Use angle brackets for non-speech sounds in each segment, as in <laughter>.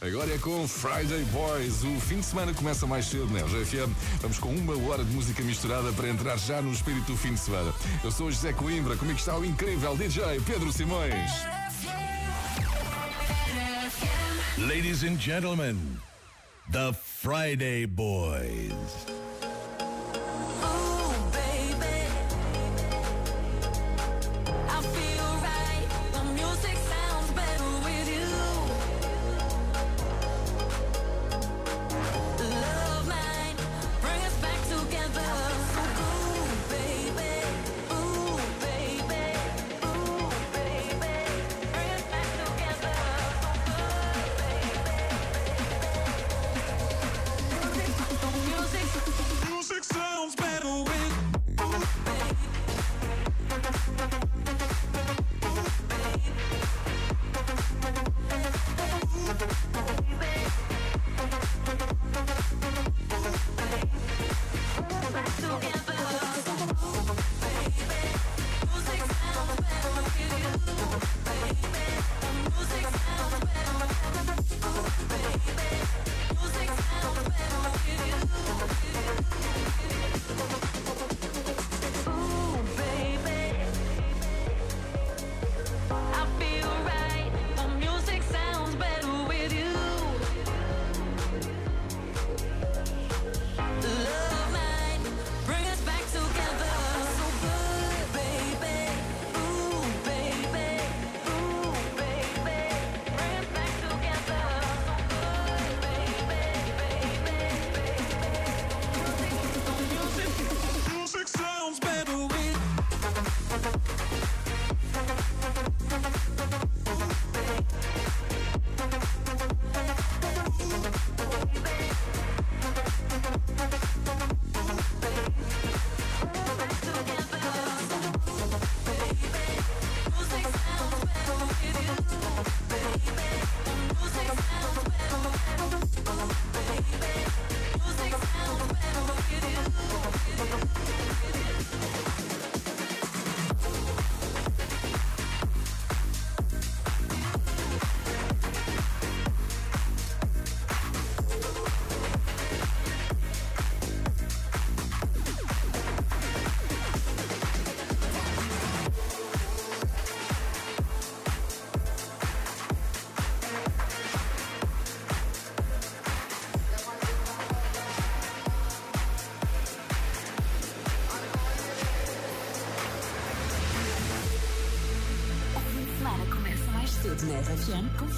Agora é com Friday Boys. O fim de semana começa mais cedo na RGFM. Vamos com uma hora de música misturada para entrar já no espírito do fim de semana. Eu sou o José Coimbra, comigo está o incrível DJ Pedro Simões. Ladies and gentlemen, the Friday Boys.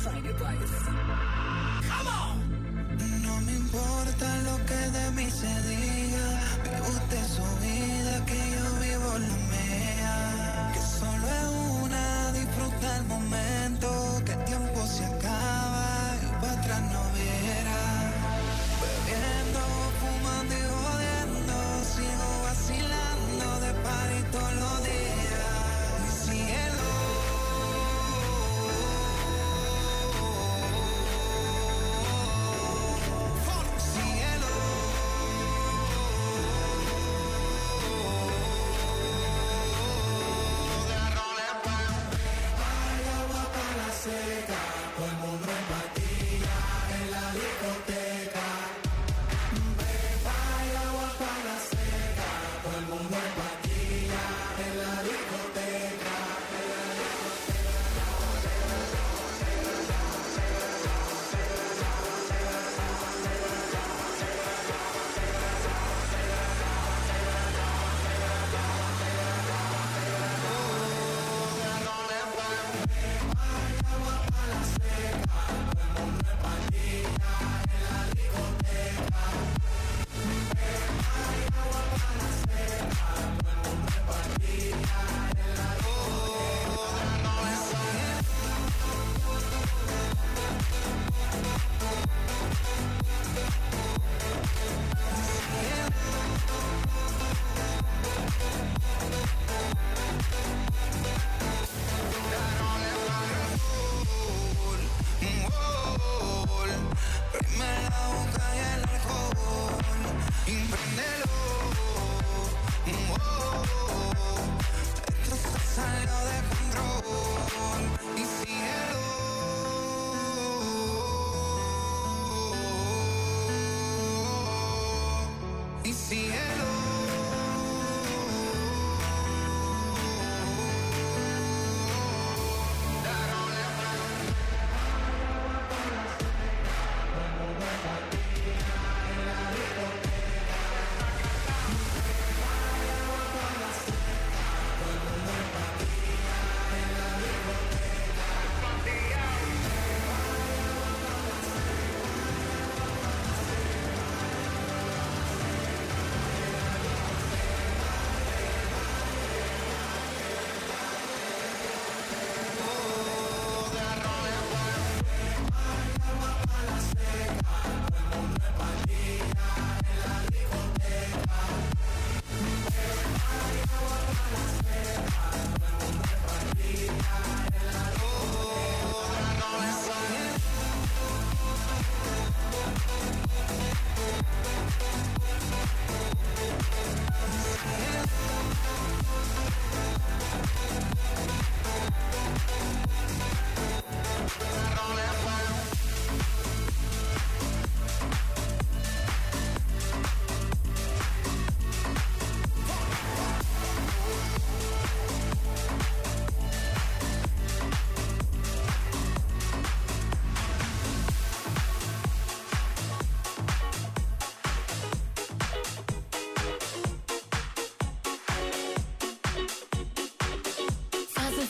No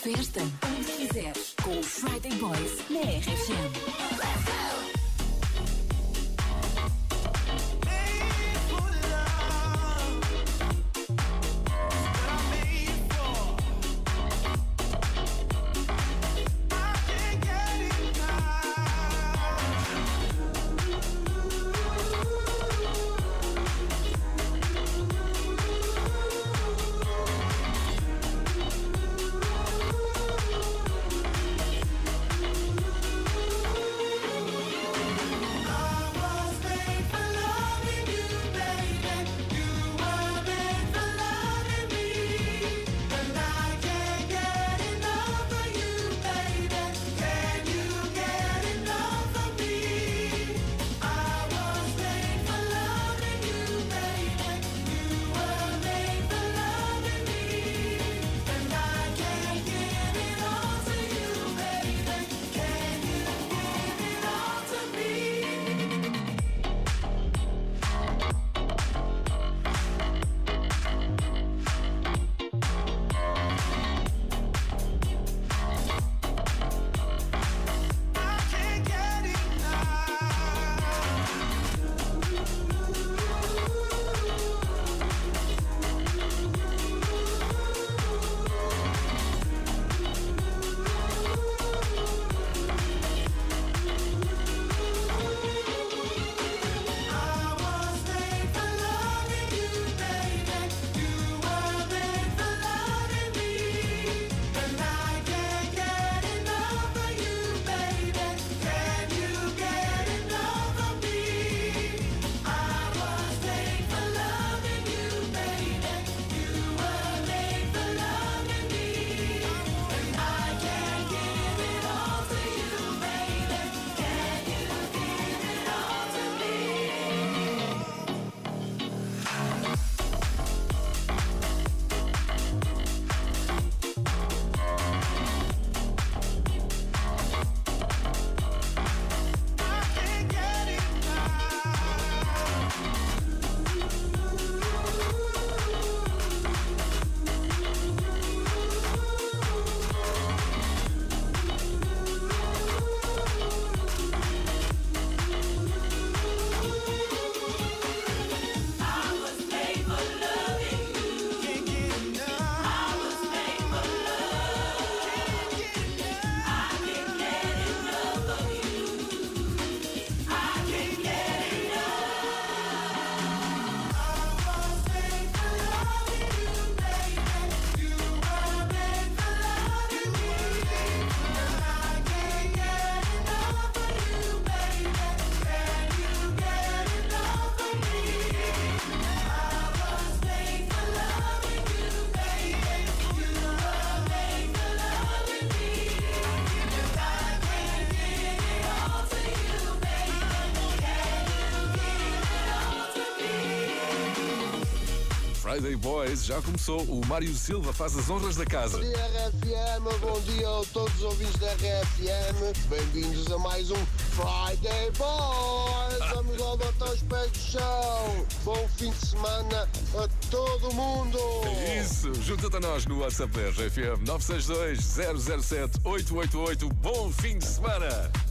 festa, onde quiseres, com o Friday Boys na RFM. Let's go! Friday Boys já começou. O Mário Silva faz as honras da casa. Bom dia, RFM. Bom dia a todos os ouvintes da RFM. Bem-vindos a mais um Friday Boys. Vamos lá botar os pés no chão. Bom fim de semana a todo mundo. É isso, junta-te a nós no WhatsApp da RFM 962 007 888. Bom fim de semana!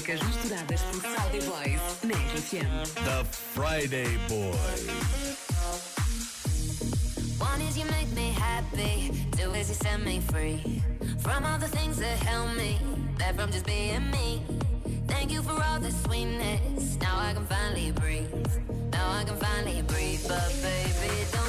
músicas misturadas por Boys na RFM. The Friday Boys. One is you make me happy, two is you set me free from all the things that me from just being me. Thank you for all the sweetness. Now I can finally breathe. Now I can finally breathe, but baby,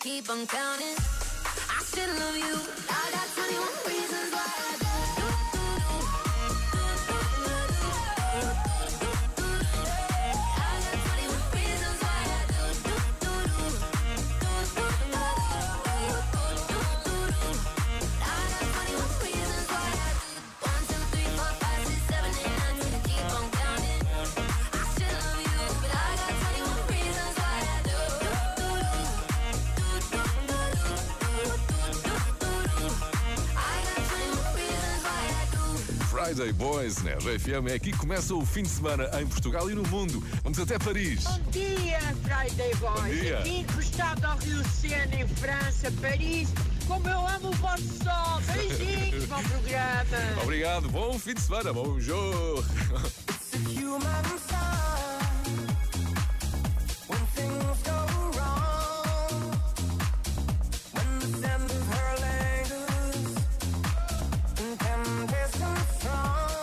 keep on counting. BFM É aqui que começa o fim de semana em Portugal e no mundo. Vamos até Paris. Bom dia, Friday Boys. Bom dia. Aqui encostado ao Rio Sena, em França, Paris. Como eu amo o vosso sol. Beijinhos, bom <laughs> programa. Obrigado, bom fim de semana, bom jogo. strong <laughs>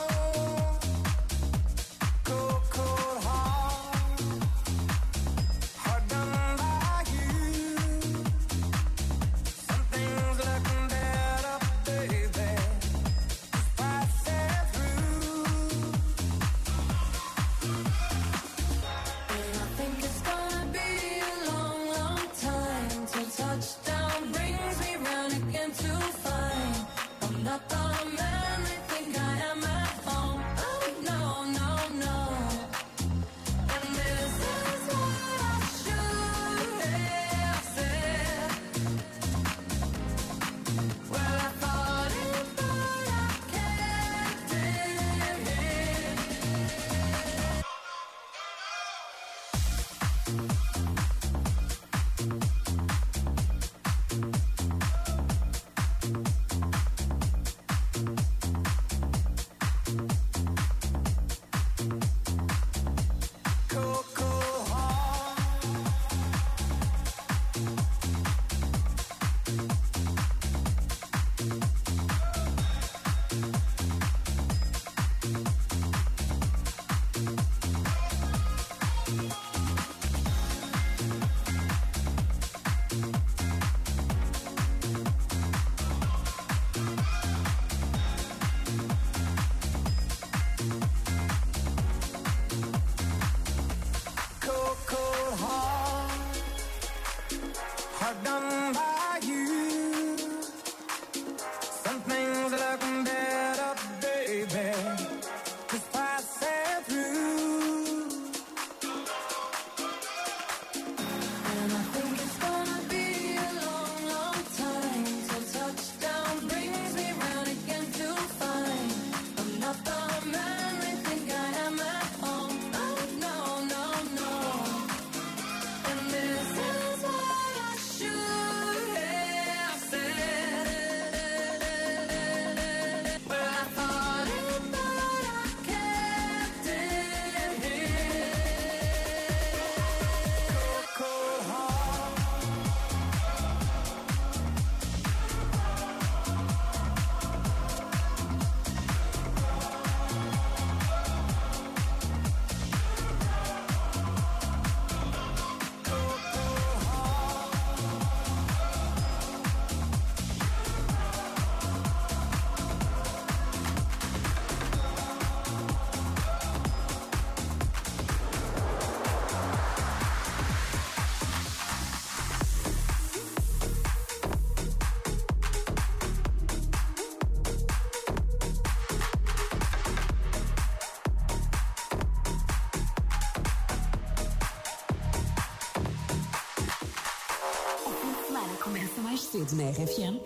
RFM.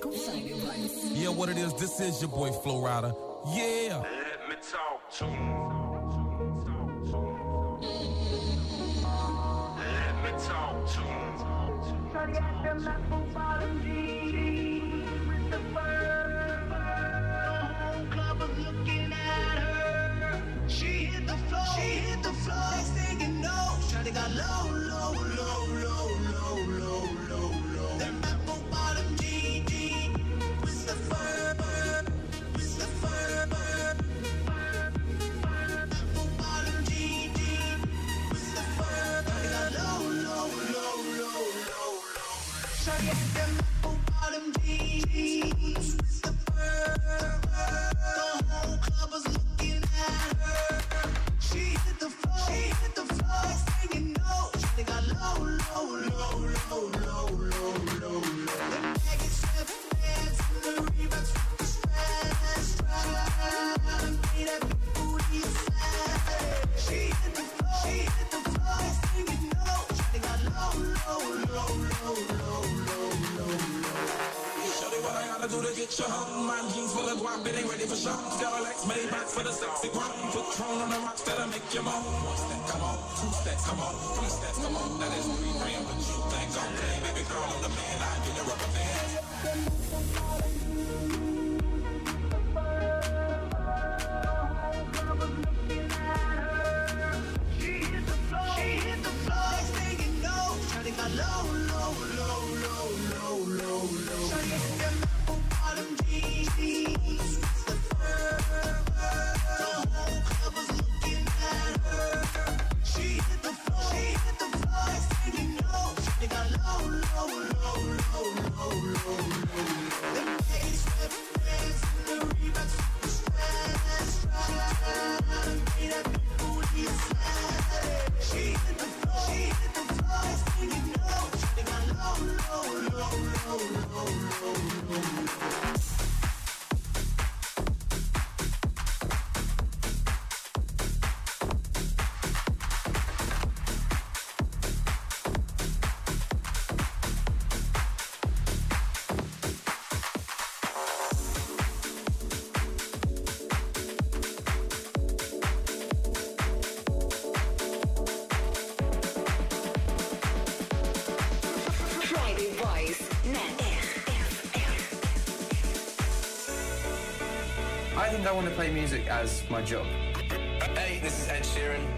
Yeah, what it is, this is your boy Flow Rider. Yeah. Let me talk to you. Let me talk to. Music as my job. Hey, this is Ed Sheeran.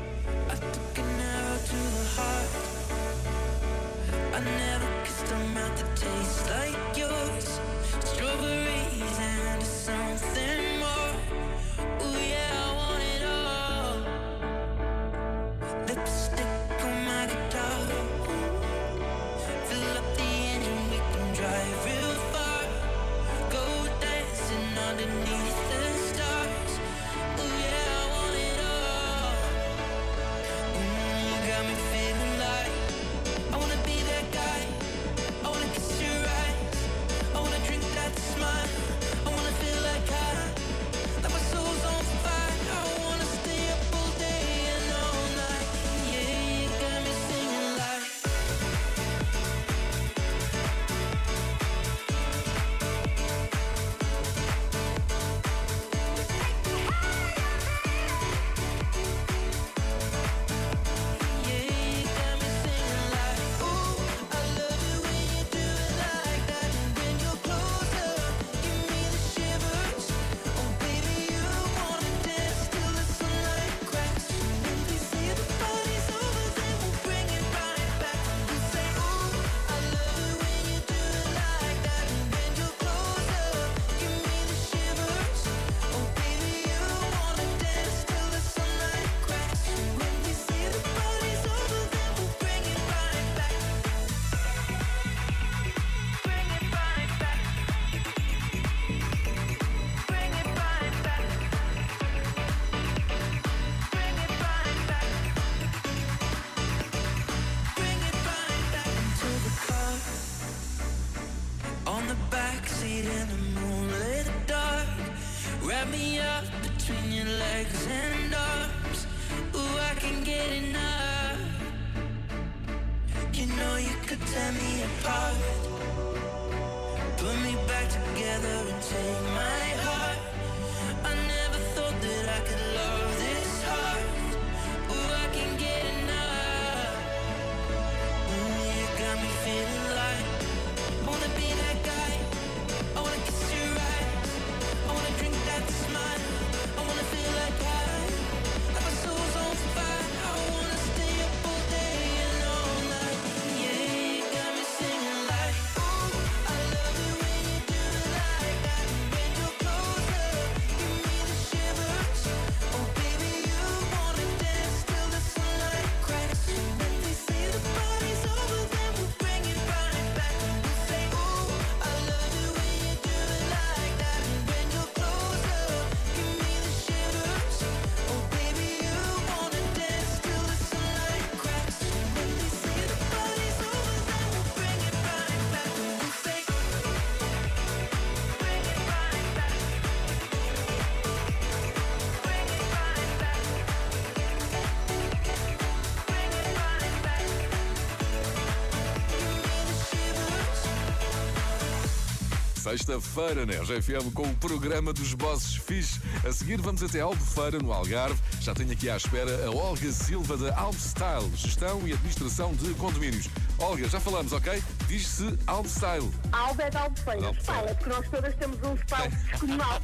Sexta-feira na né? Com o programa dos Bosses Fish. A seguir vamos até Albufeira, no Algarve. Já tenho aqui à espera a Olga Silva da Albstyle, Gestão e Administração de Condomínios. Olga, já falamos, ok? Diz-se Albstyle. Alba é da Albufeira. Fala, porque nós todas temos um espaço descomunal.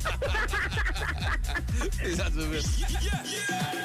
Exatamente. yeah, yeah.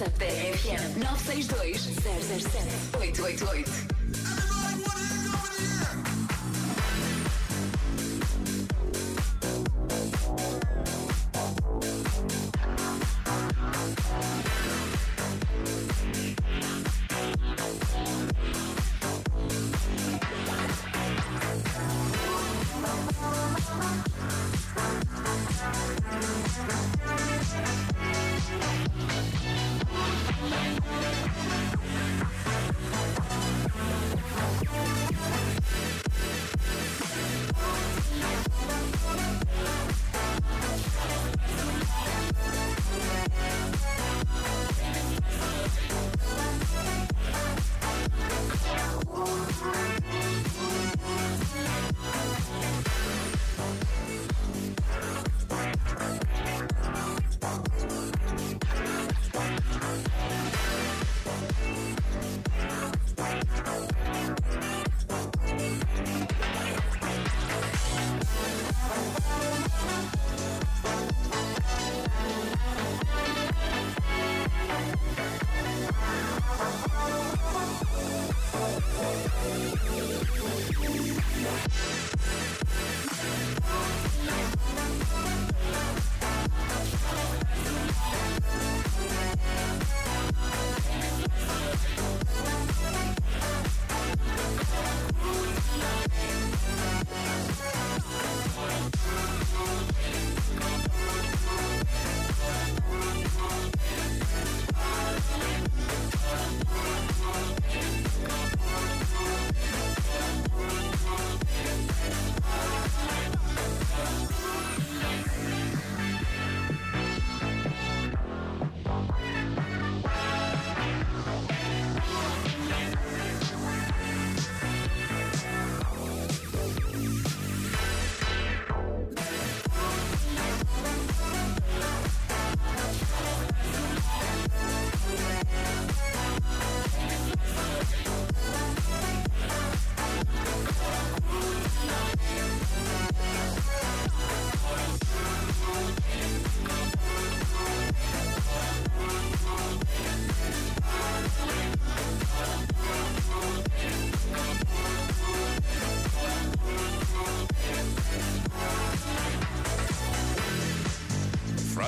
Santarém FM 962 007 888.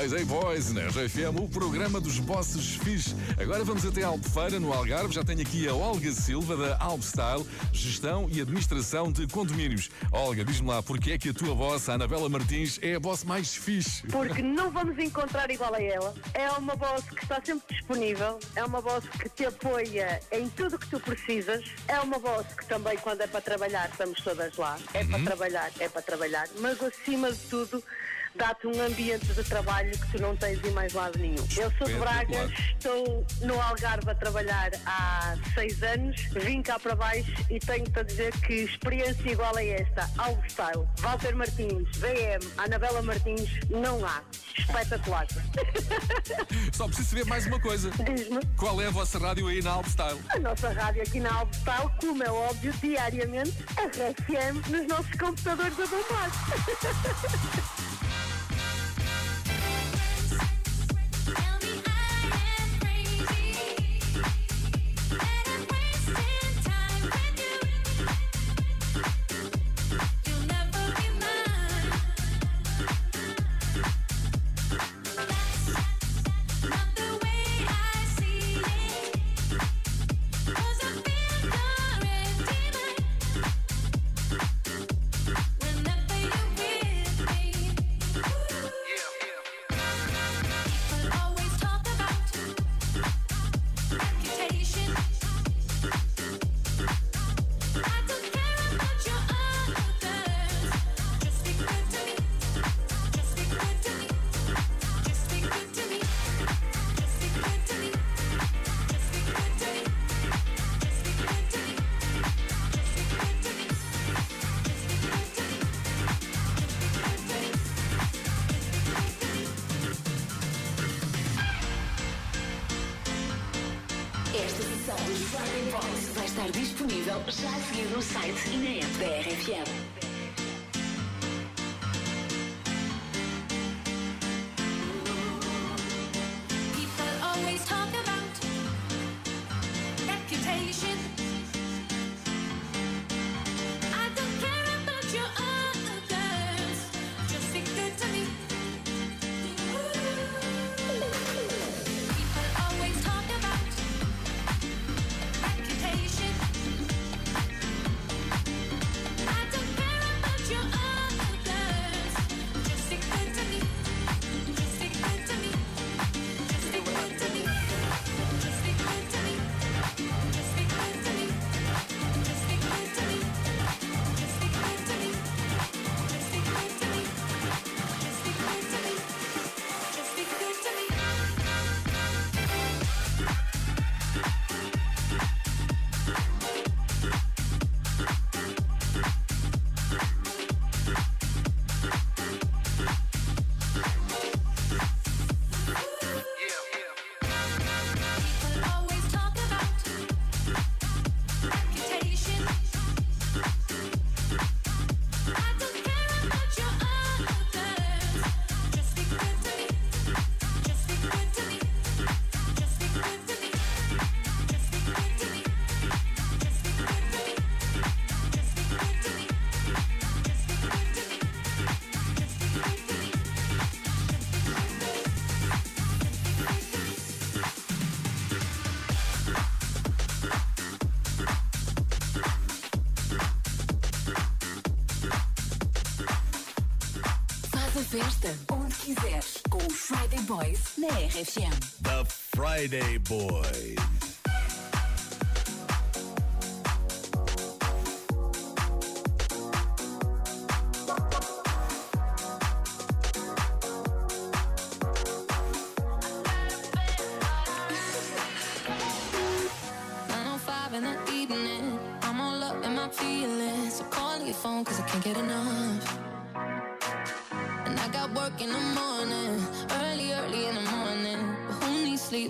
Friday Boys na RFM, o programa dos bosses fixe. Agora vamos até Albufeira, no Algarve. Já tenho aqui a Olga Silva, da Albstyle, Gestão e Administração de Condomínios. Olga, diz-me lá, porque é que a tua boss, a Anabela Martins, é a boss mais fixe? Porque não vamos encontrar igual a ela. É uma boss que está sempre disponível, é uma boss que te apoia em tudo que tu precisas, é uma boss que também, quando é para trabalhar, estamos todas lá. É para trabalhar, é para trabalhar. Mas acima de tudo, dá-te um ambiente de trabalho que tu não tens em mais lado nenhum. Eu sou de Braga, estou no Algarve a trabalhar há seis anos, vim cá para baixo e tenho-te a dizer que experiência igual a esta, Alvo Style, Walter Martins, VM, Anabela Martins, não há. Espetacular. <laughs> Só preciso saber mais uma coisa. Diz-me. Qual é a vossa rádio aí na Albstyle? A nossa rádio aqui na Alvo Style, como é óbvio, diariamente, a RFM nos nossos computadores a bombar. <laughs> The Friday Boys.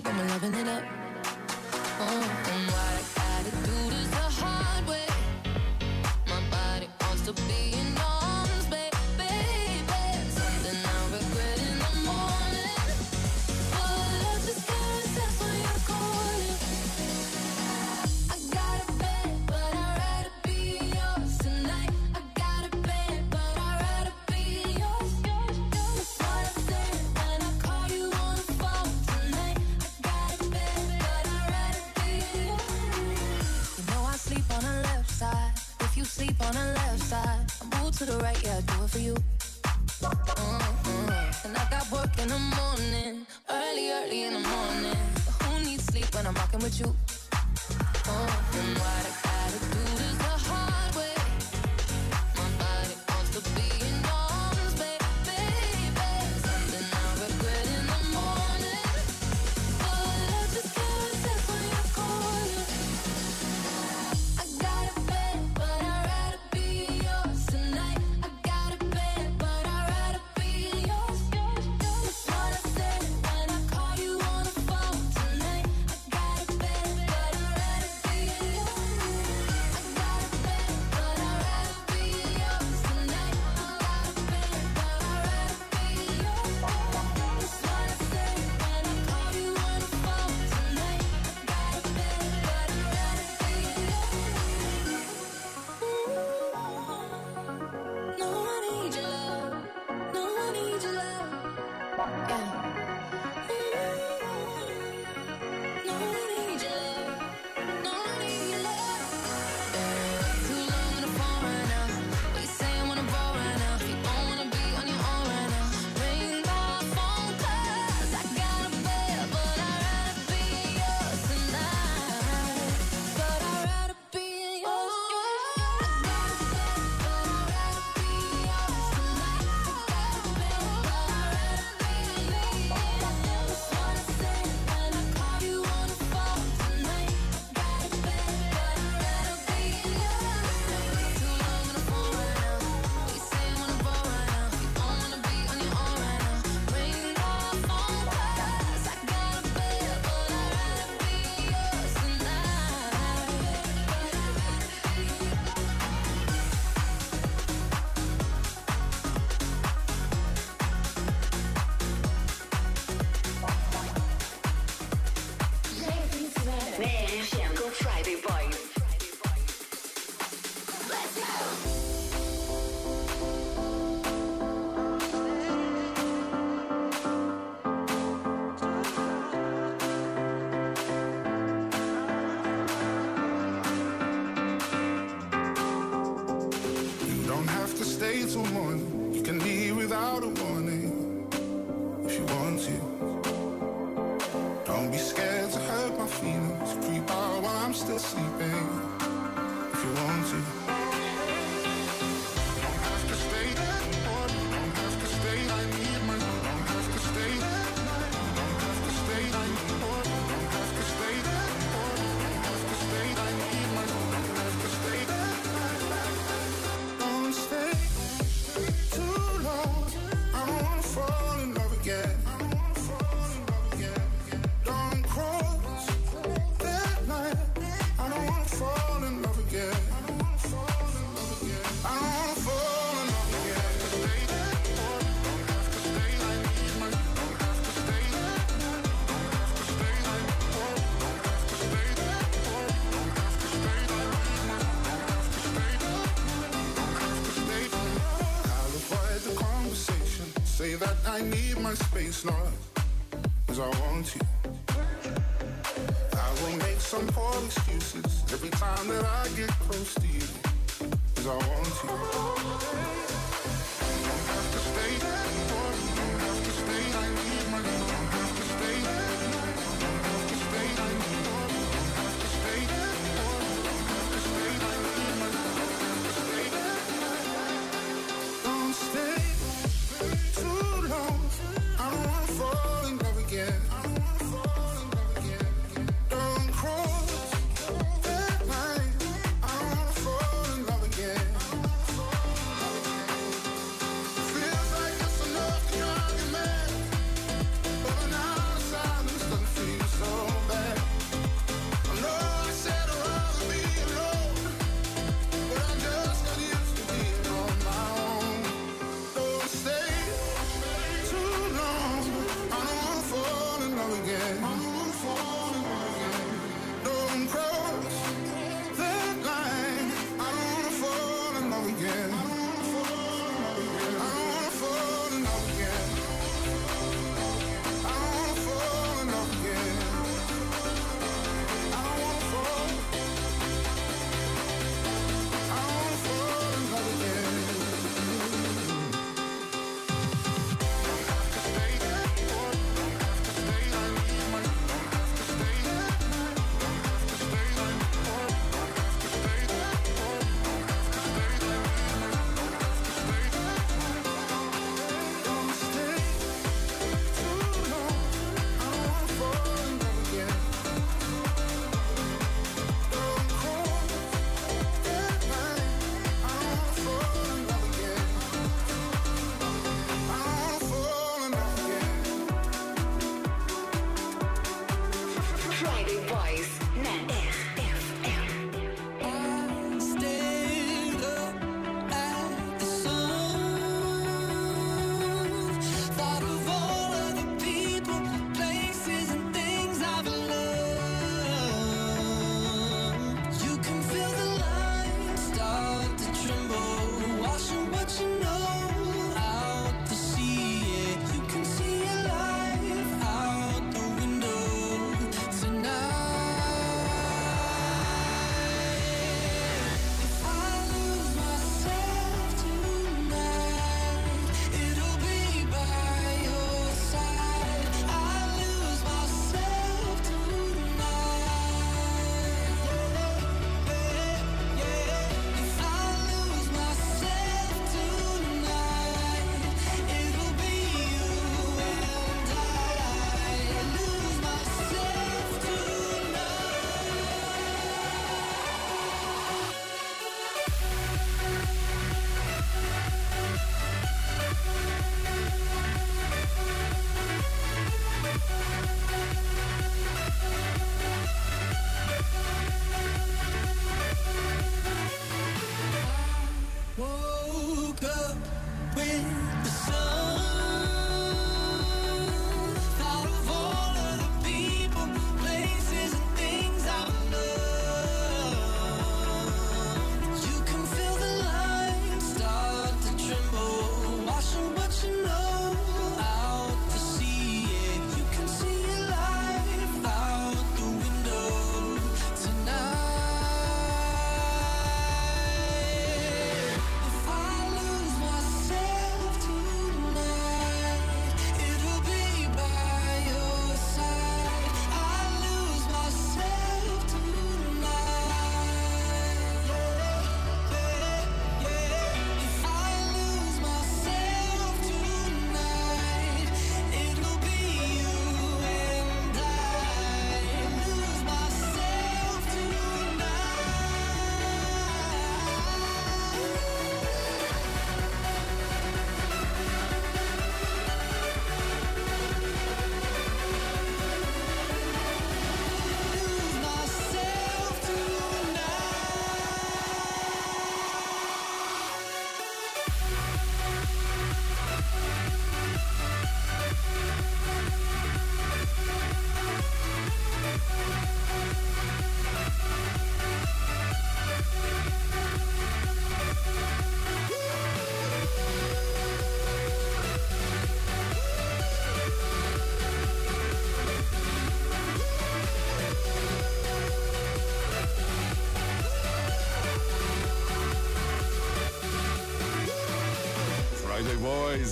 keep on loving it up. someone. You can be without a one. face noise I want you. I will make some poor excuses Every time that I get close to you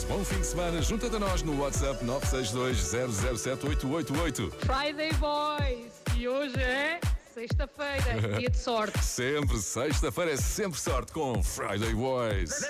Bom fim de semana. Junta-te a nós no WhatsApp 962-007-888. Friday Boys! E hoje é sexta-feira, <laughs> dia de sorte. Sempre, sexta-feira é sempre sorte com Friday Boys.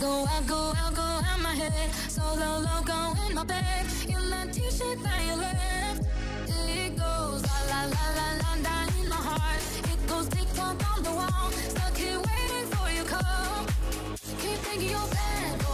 Go! I'll go, I'll go, out my head. Solo loco in my bed. In that t-shirt that you left. It goes la la la la la down in my heart. It goes tick tock on the wall. Stuck here waiting for your call. Keep thinking you're bad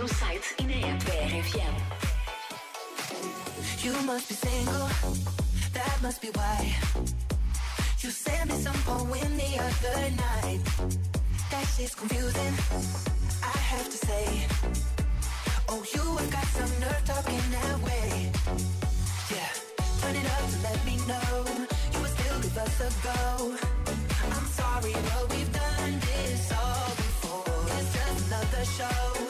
no site e na app RFM. You must be single, that must be why. You sent me some poem the other night. That shit's confusing, I have to say. Oh, you have got some nerve talking that way. Yeah, turn it up to let me know you would still give us a go. I'm sorry, but we've done this all before. It's just another show,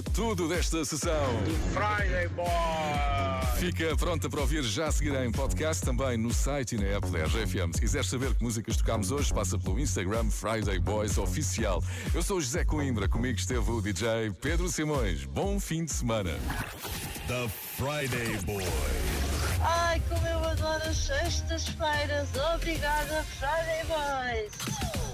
É tudo desta sessão. Friday Boy! Fica pronta para ouvir já a seguir em podcast, também no site e na app da RFM. Se quiseres saber que músicas tocámos hoje, passa pelo Instagram Friday Boys Oficial. Eu sou o José Coimbra, comigo esteve o DJ Pedro Simões. Bom fim de semana. The Friday Boys. Ai, como eu adoro as sextas-feiras. Obrigada, Friday Boys.